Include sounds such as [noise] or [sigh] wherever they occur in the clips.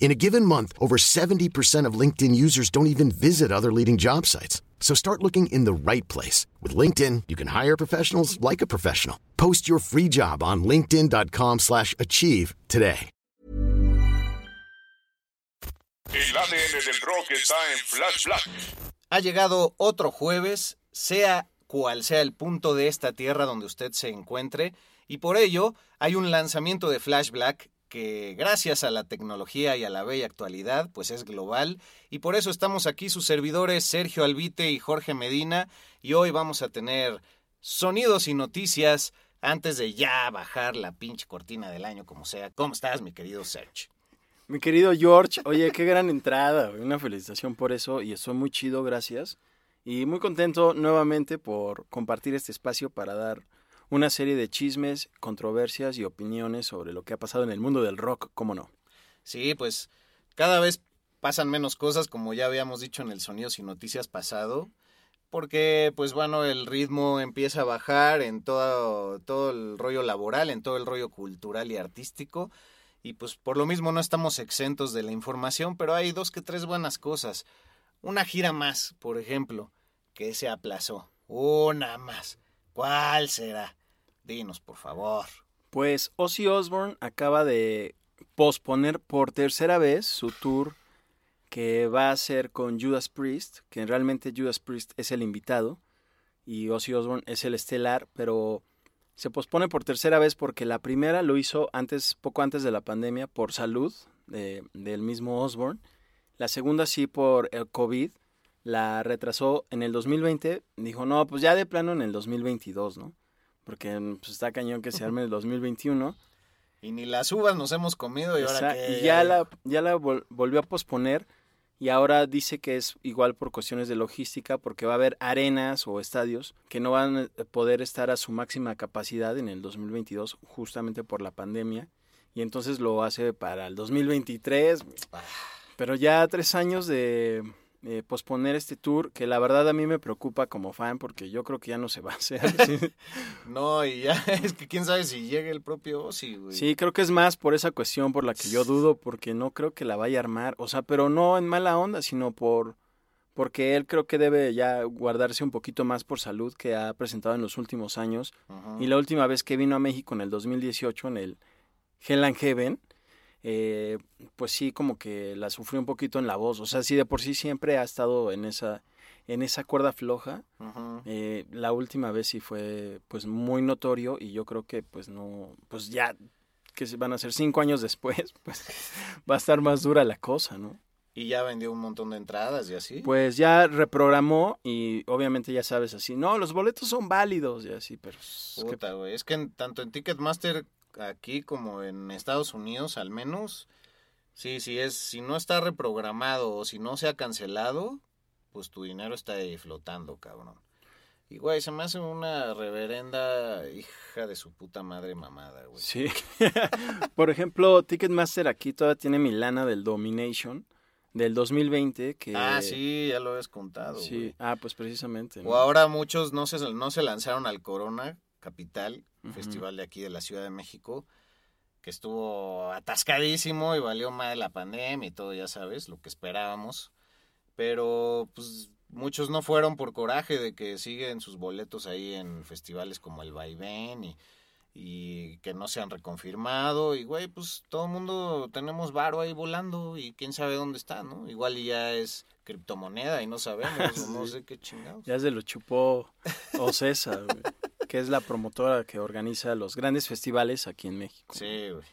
In a given month, over 70% of LinkedIn users don't even visit other leading job sites. So start looking in the right place. With LinkedIn, you can hire professionals like a professional. Post your free job on linkedin.com slash achieve today. El ADN del rock está en Flash Black. Ha llegado otro jueves, sea cual sea el punto de esta tierra donde usted se encuentre, y por ello hay un lanzamiento de Flash Black que gracias a la tecnología y a la bella actualidad, pues es global, y por eso estamos aquí sus servidores Sergio Albite y Jorge Medina, y hoy vamos a tener sonidos y noticias antes de ya bajar la pinche cortina del año como sea. ¿Cómo estás, mi querido Serge? Mi querido George, oye, qué gran entrada, una felicitación por eso y estoy muy chido, gracias. Y muy contento nuevamente por compartir este espacio para dar una serie de chismes, controversias y opiniones sobre lo que ha pasado en el mundo del rock, ¿cómo no? Sí, pues cada vez pasan menos cosas, como ya habíamos dicho en el Sonidos y Noticias pasado, porque pues bueno, el ritmo empieza a bajar en todo, todo el rollo laboral, en todo el rollo cultural y artístico, y pues por lo mismo no estamos exentos de la información, pero hay dos que tres buenas cosas. Una gira más, por ejemplo, que se aplazó. Una más. ¿Cuál será? Por favor. Pues Ozzy Osbourne acaba de posponer por tercera vez su tour que va a ser con Judas Priest, que realmente Judas Priest es el invitado y Ozzy Osbourne es el estelar, pero se pospone por tercera vez porque la primera lo hizo antes, poco antes de la pandemia, por salud de- del mismo Osbourne. La segunda sí por el COVID. La retrasó en el 2020. Dijo, no, pues ya de plano en el 2022, ¿no? Porque pues, está cañón que se arme el 2021. Y ni las uvas nos hemos comido y ahora que... y ya la, ya la vol- volvió a posponer y ahora dice que es igual por cuestiones de logística porque va a haber arenas o estadios que no van a poder estar a su máxima capacidad en el 2022 justamente por la pandemia y entonces lo hace para el 2023 pero ya tres años de eh, posponer este tour que la verdad a mí me preocupa como fan porque yo creo que ya no se va a hacer [laughs] sí. No, y ya, [laughs] es que quién sabe si llegue el propio Ozzy, güey. Sí, creo que es más por esa cuestión por la que yo dudo, porque no creo que la vaya a armar. O sea, pero no en mala onda, sino por porque él creo que debe ya guardarse un poquito más por salud que ha presentado en los últimos años. Y la última vez que vino a México en el 2018, en el Hell and Heaven, eh, pues sí, como que la sufrió un poquito en la voz. O sea, sí, de por sí siempre ha estado en esa, en esa cuerda floja. Eh, la última vez sí fue pues muy notorio y yo creo que pues no, pues ya que se van a ser cinco años después, [laughs] pues va a estar más dura la cosa, ¿no? Y ya vendió un montón de entradas y así. Pues ya reprogramó y obviamente ya sabes así, no, los boletos son válidos y así, pero es que- Puta, güey. Es que en- tanto en Ticketmaster aquí como en Estados Unidos, al menos, sí, sí es, si no está reprogramado o si no se ha cancelado, pues tu dinero está ahí flotando, cabrón. Y güey, se me hace una reverenda hija de su puta madre mamada, güey. Sí. [laughs] Por ejemplo, Ticketmaster aquí todavía tiene mi lana del Domination del 2020 que Ah, sí, ya lo habías contado, Sí, ah, pues precisamente. ¿no? O ahora muchos no se, no se lanzaron al Corona Capital, Ujú. festival de aquí de la Ciudad de México, que estuvo atascadísimo y valió más la pandemia y todo, ya sabes, lo que esperábamos. Pero pues muchos no fueron por coraje de que siguen sus boletos ahí en festivales como el Vaivén y, y que no se han reconfirmado. Y güey, pues todo el mundo tenemos varo ahí volando y quién sabe dónde está, ¿no? Igual ya es criptomoneda y no sabemos, [laughs] no sé qué chingados. Ya se lo chupó Ocesa, güey, que es la promotora que organiza los grandes festivales aquí en México. Sí, güey.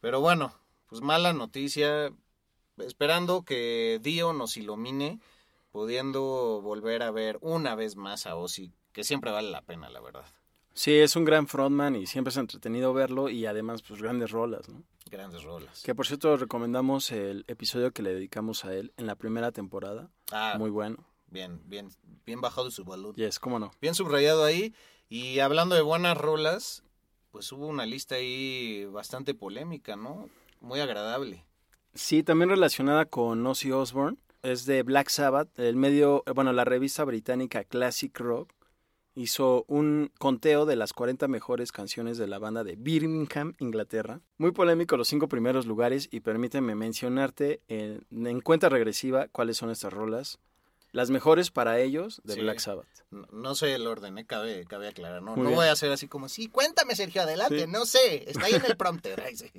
Pero bueno, pues mala noticia. Esperando que Dio nos ilumine, pudiendo volver a ver una vez más a Ozzy, que siempre vale la pena, la verdad. Sí, es un gran frontman y siempre es entretenido verlo y además pues grandes rolas, ¿no? Grandes rolas. Que por cierto recomendamos el episodio que le dedicamos a él en la primera temporada. Ah, Muy bueno. bien, bien, bien bajado su valor. Yes, cómo no. Bien subrayado ahí. Y hablando de buenas rolas, pues hubo una lista ahí bastante polémica, ¿no? Muy agradable. Sí, también relacionada con Ozzy Osbourne. Es de Black Sabbath. El medio, eh, bueno, la revista británica Classic Rock hizo un conteo de las 40 mejores canciones de la banda de Birmingham, Inglaterra. Muy polémico los cinco primeros lugares y permíteme mencionarte en, en cuenta regresiva cuáles son estas rolas. Las mejores para ellos de Sí. Black Sabbath. No, no sé el orden, ¿eh? cabe, cabe aclarar. No, voy a hacer así como, sí, cuéntame, Sergio, adelante. Sí. No sé, está ahí en el prompter. Ay, sí.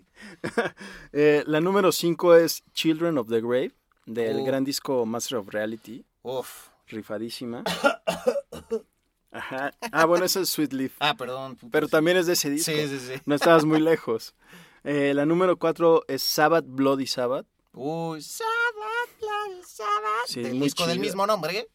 [laughs] Eh, la número 5 es Children of the Grave, del Uh. gran disco Master of Reality. Uf. Rifadísima. [coughs] Ajá. Ah, bueno, esa es Sweet Leaf. Ah, perdón. Pero también es de ese disco. Sí, sí, sí. No estabas muy lejos. Eh, la número 4 es Sabbath Bloody Sabbath. Uy, Sabbath, Bloody Sabbath. Sí, del disco del mismo nombre.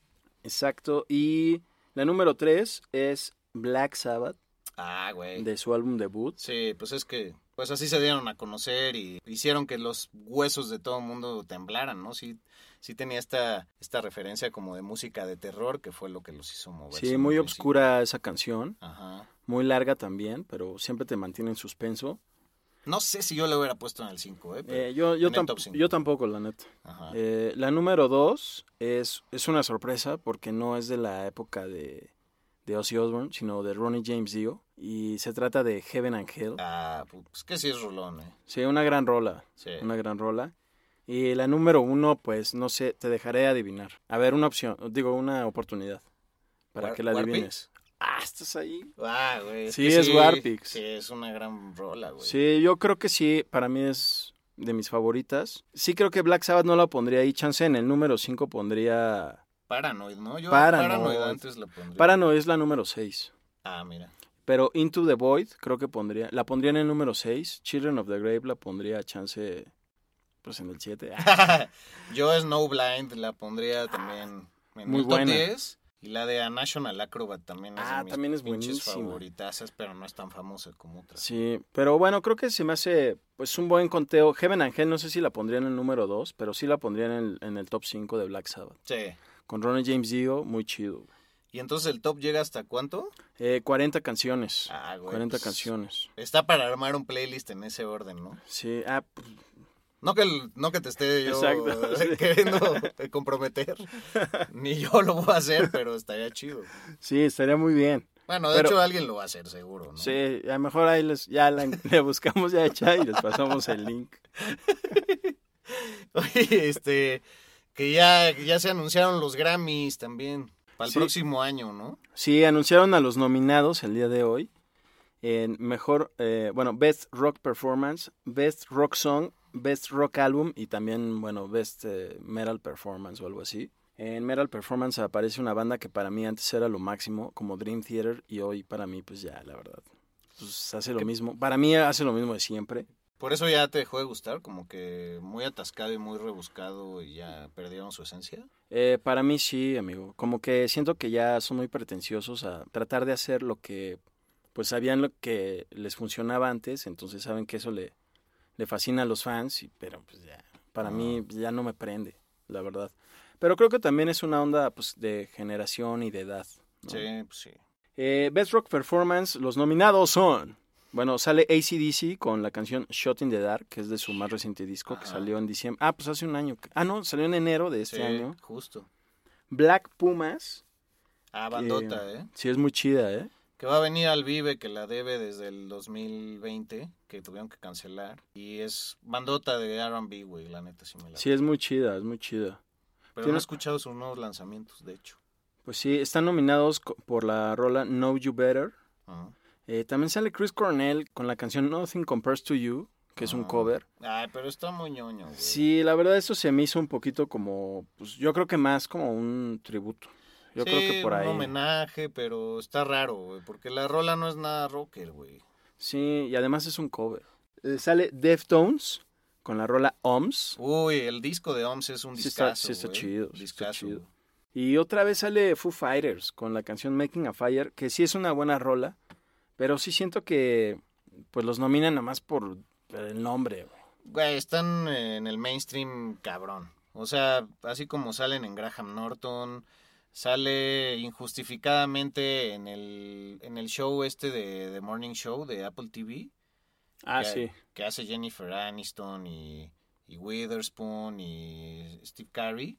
Exacto. Y la número 3 es Black Sabbath, Ah, güey. de su álbum debut. Sí, pues es que, pues así se dieron a conocer y hicieron que los huesos de todo el mundo temblaran, ¿no? Sí, sí tenía esta, esta referencia como de música de terror que fue lo que los hizo moverse. Sí, muy obscura esa canción. Ajá. Muy larga también, pero siempre te mantiene en suspenso. No sé si yo le hubiera puesto en el 5, ¿eh? Eh, yo, tamp- yo tampoco, la neta. Ajá. Eh, la número 2 es, es una sorpresa porque no es de la época de, de Ozzy Osbourne, sino de Ronnie James Dio. Y se trata de Heaven and Hell. Ah, pues que sí es rolón, ¿eh? Sí, una gran rola. Sí. Una gran rola. Y la número uno, pues no sé, te dejaré adivinar. A ver, una opción, digo, una oportunidad para War- que la Warpix. adivines. Ah, estás ahí. Ah, güey. Sí, es Warpix. Sí, es una gran rola, güey. Sí, yo creo que sí, para mí es de mis favoritas. Sí creo que Black Sabbath no la pondría ahí, chance en el número 5 pondría... Paranoid, ¿no? Yo Paranoid. Paranoid, antes la pondría. Parano es la número 6. Ah, mira. Pero Into the Void creo que pondría... La pondría en el número 6. Children of the Grave la pondría chance... Pues en el 7. [laughs] Yo Snowblind la pondría también en Muy el top buena. 10. Y la de A National Acrobat también es Ah, de mis también es buenísima. favoritazas, pero no es tan famosa como otras. Sí, pero bueno, creo que se me hace pues un buen conteo. Heaven and Hell no sé si la pondría en el número 2, pero sí la pondría en el, en el top 5 de Black Sabbath. Sí. Con Ronnie James Dio, muy chido. ¿Y entonces el top llega hasta cuánto? Eh, 40 canciones. Ah, güey. 40 pues, canciones. Está para armar un playlist en ese orden, ¿no? Sí, ah, pues, No que, el- no que te esté yo Exacto, sí. [laughs] queriendo comprometer, [laughs] ni yo lo voy a hacer, pero estaría chido. sí, estaría muy bien. Bueno, de Pero- hecho alguien lo va a hacer seguro, ¿no? Sí, a lo mejor ahí les, ya la- [laughs] le buscamos ya hecha y les pasamos el link. Oye, este, que ya, ya se anunciaron los Grammys también, para el Sí. próximo año, ¿no? Sí, anunciaron a los nominados el día de hoy en mejor, eh, bueno, Best Rock Performance, Best Rock Song, Best Rock Album y también, bueno, Best eh, Metal Performance o algo así. En Metal Performance aparece una banda que para mí antes era lo máximo, como Dream Theater, y hoy para mí, pues ya, la verdad, pues hace lo mismo. Para mí hace lo mismo de siempre. Por eso ya te dejó de gustar, como que muy atascado y muy rebuscado y ya perdieron su esencia. Eh, para mí sí, amigo. Como que siento que ya son muy pretenciosos a tratar de hacer lo que pues sabían lo que les funcionaba antes, entonces saben que eso le, le fascina a los fans, y, pero pues ya, para mí ya no me prende, la verdad. Pero creo que también es una onda pues de generación y de edad. ¿no? Sí, pues sí. Eh, Best Rock Performance, los nominados son. Bueno, sale ACDC con la canción Shot in the Dark, que es de su más reciente disco, que salió en diciembre. Ah, pues hace un año. Ah, no, salió en enero de este Sí, año. justo. Black Pumas. Ah, que- bandota, ¿eh? Sí, es muy chida, ¿eh? Que va a venir al Vive, que la debe desde el 2020, que tuvieron que cancelar. Y es bandota de R&B, güey, la neta sí me la... Sí, es muy chida, es muy chida. Pero tiene- no he escuchado sus nuevos lanzamientos, de hecho. Pues sí, están nominados por la rola Know You Better. Eh, también sale Chris Cornell con la canción Nothing Compares to You, que es un Ah. cover. Ay, pero está muy ñoño, güey. Sí, la verdad eso se me hizo un poquito como, pues yo creo que más como un tributo. Yo creo que por ahí. un homenaje, pero está raro, güey, porque la rola no es nada rocker, güey. Sí, y además es un cover. Eh, sale Deftones con la rola OMS. Uy, el disco de OMS es un Sí está- sí está güey. chido, está Discazo, chido. güey. Y otra vez sale Foo Fighters con la canción Making a Fire, que sí es una buena rola, pero sí siento que pues los nominan nada más por el nombre. güey. Güey, están en el mainstream cabrón. O sea, así como salen en Graham Norton, sale injustificadamente en el, en el show este de The Morning Show de Apple TV. Ah, que, sí. que hace Jennifer Aniston y, y Witherspoon y Steve Carey.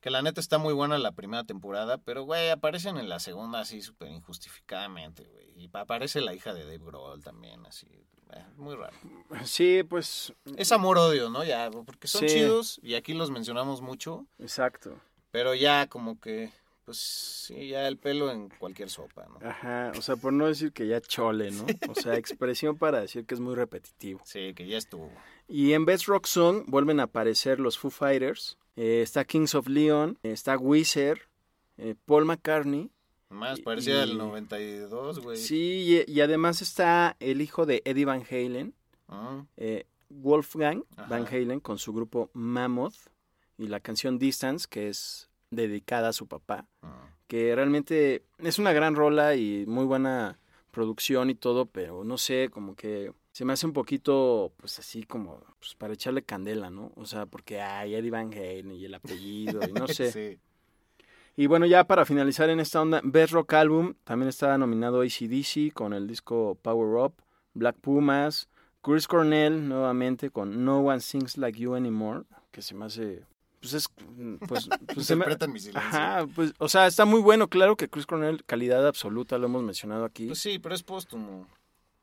Que la neta está muy buena la primera temporada, pero güey, aparecen en la segunda así súper injustificadamente, güey. Y aparece la hija de Dave Grohl también, así. eh, muy raro. Sí, pues Es amor-odio, ¿no? Ya, porque son Sí. chidos y aquí los mencionamos mucho, exacto. Pero ya como que, pues sí, ya el pelo en cualquier sopa, ¿no? Ajá, o sea, por no decir que ya chole, ¿no? O sea, expresión para decir que es muy repetitivo. [laughs] Sí, que ya estuvo. Y en Best Rock Song vuelven a aparecer los Foo Fighters. Eh, está Kings of Leon, está Weezer, eh, Paul McCartney. Más parecía del y- 92, güey. Sí, y, y además está el hijo de Eddie Van Halen, Ah, eh, Wolfgang Ajá. Van Halen, con su grupo Mammoth. Y la canción Distance, que es dedicada a su papá. ah. que realmente es una gran rola y muy buena producción y todo, pero no sé, como que se me hace un poquito, pues así como, pues para echarle candela, ¿no? O sea, porque hay Eddie Van Halen y el apellido y no [laughs] sé. Sí. Y bueno, ya para finalizar en esta onda, Best Rock Album, también está nominado ACDC con el disco Power Up, Black Pumas, Chris Cornell nuevamente con No One Sings Like You Anymore, que se me hace, pues es, pues, [laughs] pues se me- Interpretan mi silencio. Ajá, pues, o sea, está muy bueno, claro que Chris Cornell, calidad absoluta, lo hemos mencionado aquí. Pues sí, pero es póstumo.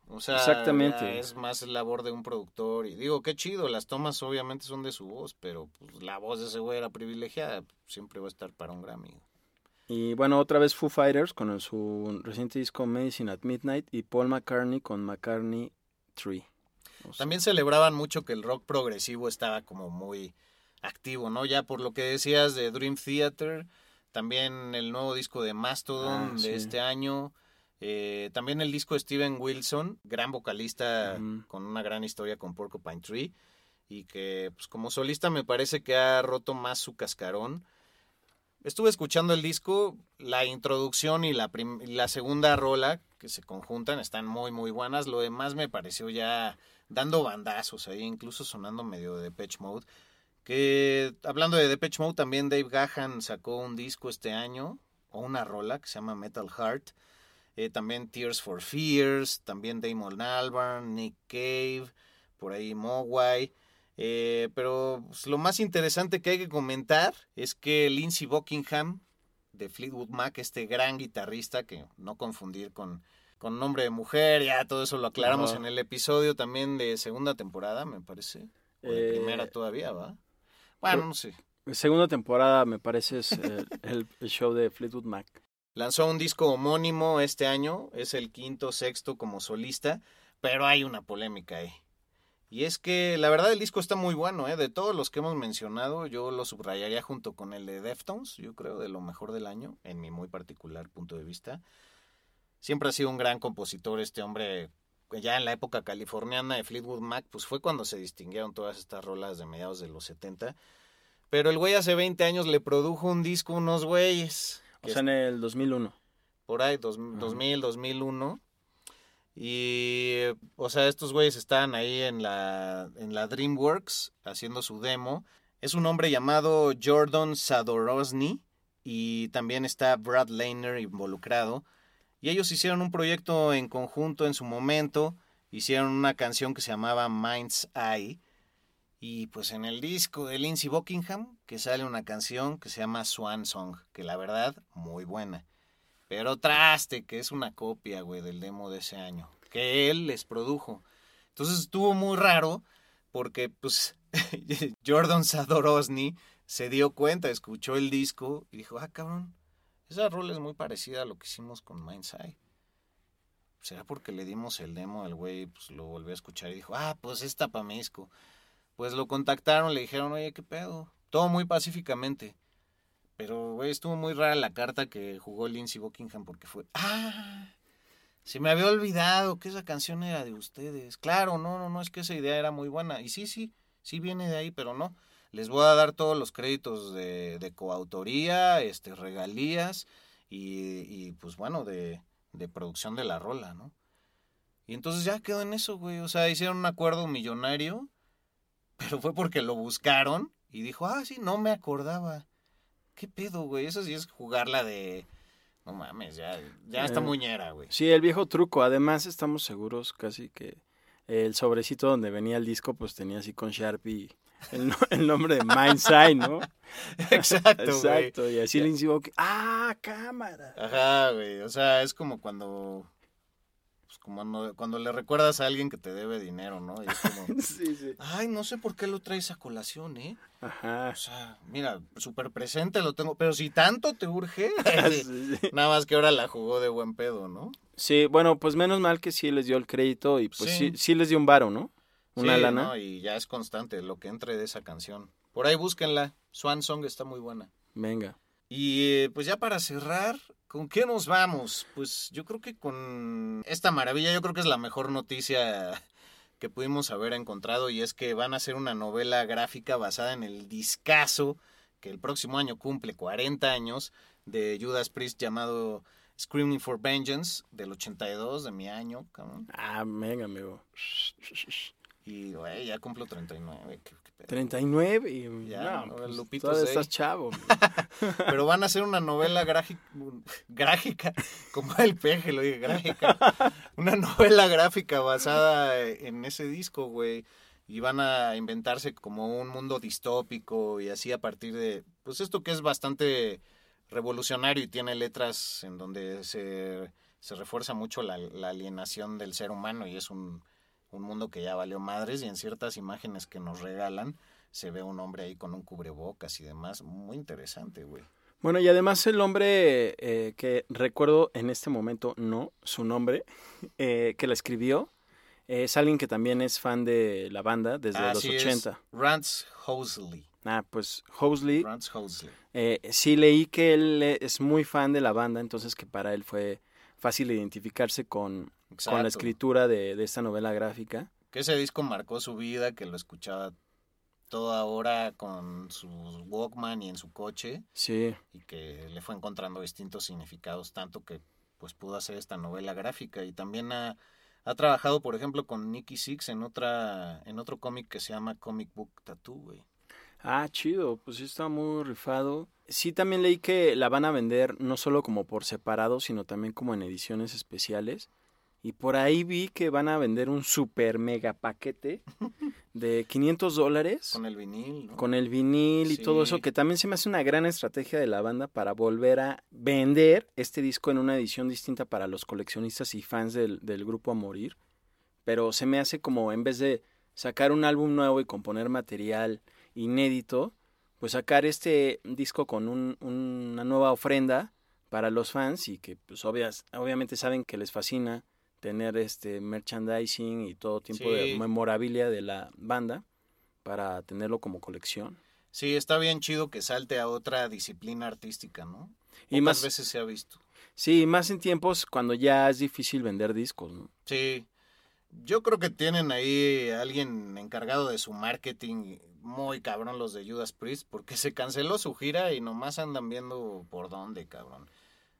O sea, Exactamente. es más labor de un productor. Y digo, qué chido, las tomas obviamente son de su voz, pero pues, la voz de ese güey era privilegiada. Siempre va a estar para un Grammy. Y bueno, otra vez Foo Fighters con su reciente disco Medicine at Midnight y Paul McCartney con McCartney 3. O sea, También celebraban mucho que el rock progresivo estaba como muy activo, ¿no? Ya por lo que decías de Dream Theater, también el nuevo disco de Mastodon Ah, de este año, eh, también el disco de Steven Wilson, gran vocalista con una gran historia con Porcupine Tree y que pues como solista me parece que ha roto más su cascarón. Estuve escuchando el disco, la introducción y la, y la segunda rola que se conjuntan están muy muy buenas. Lo demás me pareció ya dando bandazos ahí, incluso sonando medio de Depeche Mode. Que hablando de Depeche Mode, también Dave Gahan sacó un disco este año, o una rola que se llama Metal Heart. Eh, también Tears for Fears, también Damon Albarn, Nick Cave, por ahí Mogwai. Eh, pero pues, lo más interesante que hay que comentar es que Lindsey Buckingham de Fleetwood Mac, este gran guitarrista, que no confundir con, con nombre de mujer, ya todo eso lo aclaramos en el episodio también de segunda temporada, me parece. O de Eh, primera todavía, ¿va? Bueno, no sé. Segunda temporada, me parece, es el, [laughs] el- el show de Fleetwood Mac. Lanzó un disco homónimo este año, es el quinto, sexto como solista, pero hay una polémica ahí. Y es que la verdad el disco está muy bueno, ¿eh? De todos los que hemos mencionado, yo lo subrayaría junto con el de Deftones, yo creo, de lo mejor del año, en mi muy particular punto de vista. Siempre ha sido un gran compositor este hombre, ya en la época californiana de Fleetwood Mac, pues fue cuando se distinguieron todas estas rolas de mediados de los 70. Pero el güey hace 20 años le produjo un disco a unos güeyes. O sea, en el 2001. Por ahí, dos, 2000, 2001. Y, o sea, estos güeyes estaban ahí en la, en la DreamWorks haciendo su demo. Es un hombre llamado Jordan Sadorosny y también está Brad Lehner involucrado. Y ellos hicieron un proyecto en conjunto en su momento. Hicieron una canción que se llamaba Mind's Eye. Y pues en el disco de Lindsey Buckingham, que sale una canción que se llama Swan Song, que la verdad, muy buena. Pero traste, que es una copia, güey, del demo de ese año, que él les produjo. Entonces estuvo muy raro, porque pues [laughs] Jordan Sadorosny se dio cuenta, escuchó el disco y dijo, ah, cabrón, esa rola es muy parecida a lo que hicimos con Mind's Eye. ¿Será porque le dimos el demo al güey? Pues lo volvió a escuchar y dijo, ah, pues mi disco. Pues lo contactaron, le dijeron, oye, ¿qué pedo? Todo muy pacíficamente. Pero, güey, estuvo muy rara la carta que jugó Lindsey Buckingham porque fue, ah, se me había olvidado que esa canción era de ustedes. Claro, no, no, no, es que esa idea era muy buena. Y sí, sí, sí viene de ahí, pero no. Les voy a dar todos los créditos de, de coautoría, este, regalías y, y pues bueno, de, de producción de la rola, ¿no? Y entonces ya quedó en eso, güey. O sea, hicieron un acuerdo millonario, [laughs] pero fue porque lo buscaron y dijo, ah, sí, no me acordaba. ¿Qué pedo, güey? Eso sí es jugarla de... No mames, ya, ya está Eh, muñera, güey. Sí, el viejo truco. Además, estamos seguros casi que el sobrecito donde venía el disco, pues tenía así con Sharpie el, no- el nombre de Mind's Eye, ¿no? [laughs] Exacto, güey. Exacto. Y así le digo que, ¡ah, cámara! Ajá, güey. O sea, es como cuando... Pues como no- cuando le recuerdas a alguien que te debe dinero, ¿no? Y es como... [laughs] Sí, sí. Ay, no sé por qué lo traes a colación, ¿eh? Ajá. O sea, mira, súper presente lo tengo, pero si tanto te urge, [laughs] Sí, nada más que ahora la jugó de buen pedo, ¿no? Sí, bueno, pues menos mal que sí les dio el crédito y pues sí, Sí. sí, les dio un varo, ¿no? Una Sí, lana. ¿no? Y ya es constante lo que entre de esa canción. Por ahí búsquenla, Swan Song está muy buena. Venga. Y eh, pues ya para cerrar, ¿con qué nos vamos? Pues yo creo que con esta maravilla, yo creo que es la mejor noticia [laughs] que pudimos haber encontrado y es que van a hacer una novela gráfica basada en el discazo que el próximo año cumple 40 años de Judas Priest llamado Screaming for Vengeance del 82 de mi año, cabrón. Ah, venga, amigo. Y güey, ya cumplo 39. qué- qué pedo. 39 y Ya, no, pues, Lupito todavía estás chavo. [laughs] Pero van a hacer una novela gráfica, gráfica, como el peje lo dije, gráfica. Una novela gráfica basada en ese disco, güey. Y van a inventarse como un mundo distópico y así a partir de, pues esto que es bastante revolucionario y tiene letras en donde se, se refuerza mucho la, la alienación del ser humano y es un, un mundo que ya valió madres y en ciertas imágenes que nos regalan se ve un hombre ahí con un cubrebocas y demás. Muy interesante, güey. Bueno, y además el hombre eh, que recuerdo en este momento, no, su nombre, [laughs] eh, que la escribió, es alguien que también es fan de la banda desde los es, 80. Rance Hosley. Ah, pues Hosley, Rance Hosley. eh, sí leí que él es muy fan de la banda, entonces que para él fue fácil identificarse con, con la escritura de, de esta novela gráfica. Que ese disco marcó su vida, que lo escuchaba toda hora con su Walkman y en su coche Sí, y que le fue encontrando distintos significados, tanto que pues pudo hacer esta novela gráfica y también ha, ha trabajado, por ejemplo, con Nicky Six en otra en otro cómic que se llama Comic Book Tattoo, güey. Ah, chido, pues sí está muy rifado. Sí, también leí que la van a vender no solo como por separado, sino también como en ediciones especiales. Y por ahí vi que van a vender un super mega paquete de [laughs] 500 dólares Con el vinil, ¿no? con el vinil y Sí. todo eso, que también se me hace una gran estrategia de la banda para volver a vender este disco en una edición distinta para los coleccionistas y fans del, del grupo a morir. Pero se me hace como en vez de sacar un álbum nuevo y componer material inédito, pues sacar este disco con un- una nueva ofrenda para los fans y que pues obvias, obviamente saben que les fascina tener este merchandising y todo tipo de memorabilia de la banda para tenerlo como colección. Sí, está bien chido que salte a otra disciplina artística, ¿no? Y más, veces se ha visto. sí, más en tiempos cuando ya es difícil vender discos, ¿no? Sí. Yo creo que tienen ahí alguien encargado de su marketing muy cabrón los de Judas Priest porque se canceló su gira y nomás andan viendo por dónde, cabrón.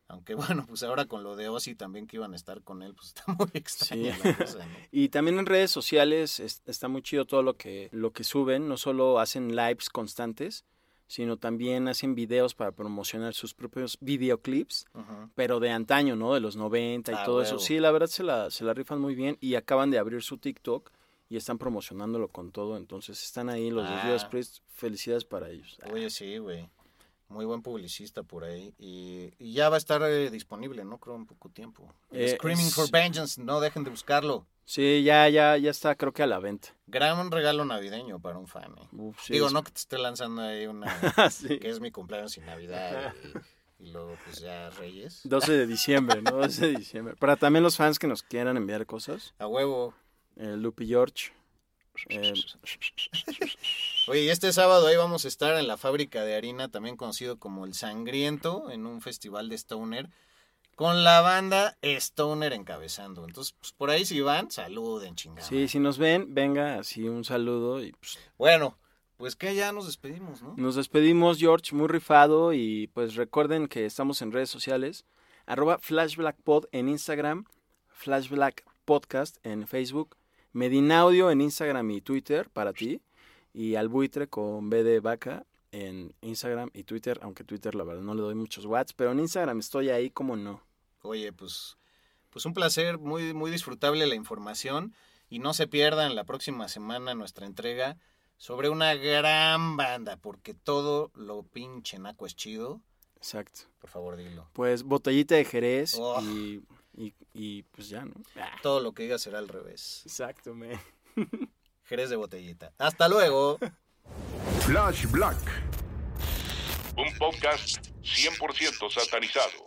Aunque [laughs] bueno, pues ahora con lo de Ozzy también que iban a estar con él, pues [laughs] está muy extraña Sí. la cosa, ¿no? [laughs] Y también en redes sociales es- está muy chido todo lo que, lo que suben. No solo hacen lives constantes, sino también hacen videos para promocionar sus propios videoclips, pero de antaño, ¿no? De los 90 y Ah, todo eso. Sí, la verdad se la, se la rifan muy bien y acaban de abrir su TikTok y están promocionándolo con todo. Entonces están ahí los de Ah. Judas Priest. Felicidades para ellos. Oye, sí, güey. Muy buen publicista por ahí. Y, y ya va a estar eh, disponible, ¿no? Creo en poco tiempo. Eh, Screaming es- for Vengeance, no dejen de buscarlo. Sí, ya, ya, ya está creo que a la venta. Gran regalo navideño para un fan. ¿eh? Uf, sí, Digo, es- no que te esté lanzando ahí una... [laughs] Sí. que es mi cumpleaños y Navidad y, y luego pues ya Reyes. 12 de diciembre, ¿no? 12 de diciembre. Para también los fans que nos quieran enviar cosas. A huevo. Eh, Lupi George. eh, Oye, y este sábado ahí vamos a estar en la fábrica de harina, también conocido como El Sangriento, en un festival de Stoner, con la banda Stoner encabezando. Entonces, pues por ahí si van, saluden, chingada. sí, si nos ven, venga, así un saludo. Y pues, Bueno, pues que ya nos despedimos, ¿no? nos despedimos, George, muy rifado. Y pues recuerden que estamos en redes sociales. Arroba FlashBlackPod en Instagram. Flashblack Podcast en Facebook. Medinaudio en Instagram y Twitter para ti. Y al buitre con B de vaca en Instagram y Twitter. Aunque Twitter la verdad no le doy muchos watts. Pero en Instagram estoy ahí como no. Oye, pues, pues un placer, muy, muy disfrutable la información. Y no se pierdan la próxima semana nuestra entrega sobre una gran banda, porque todo lo pinche naco es chido. Exacto. Por favor, dilo. Pues botellita de Jerez Oh. y, y, y, pues ya, ¿no? Ah, Todo lo que diga será al revés. exacto, me. [laughs] Jerez de botellita. Hasta luego. Flash Black. Un podcast 100% satanizado.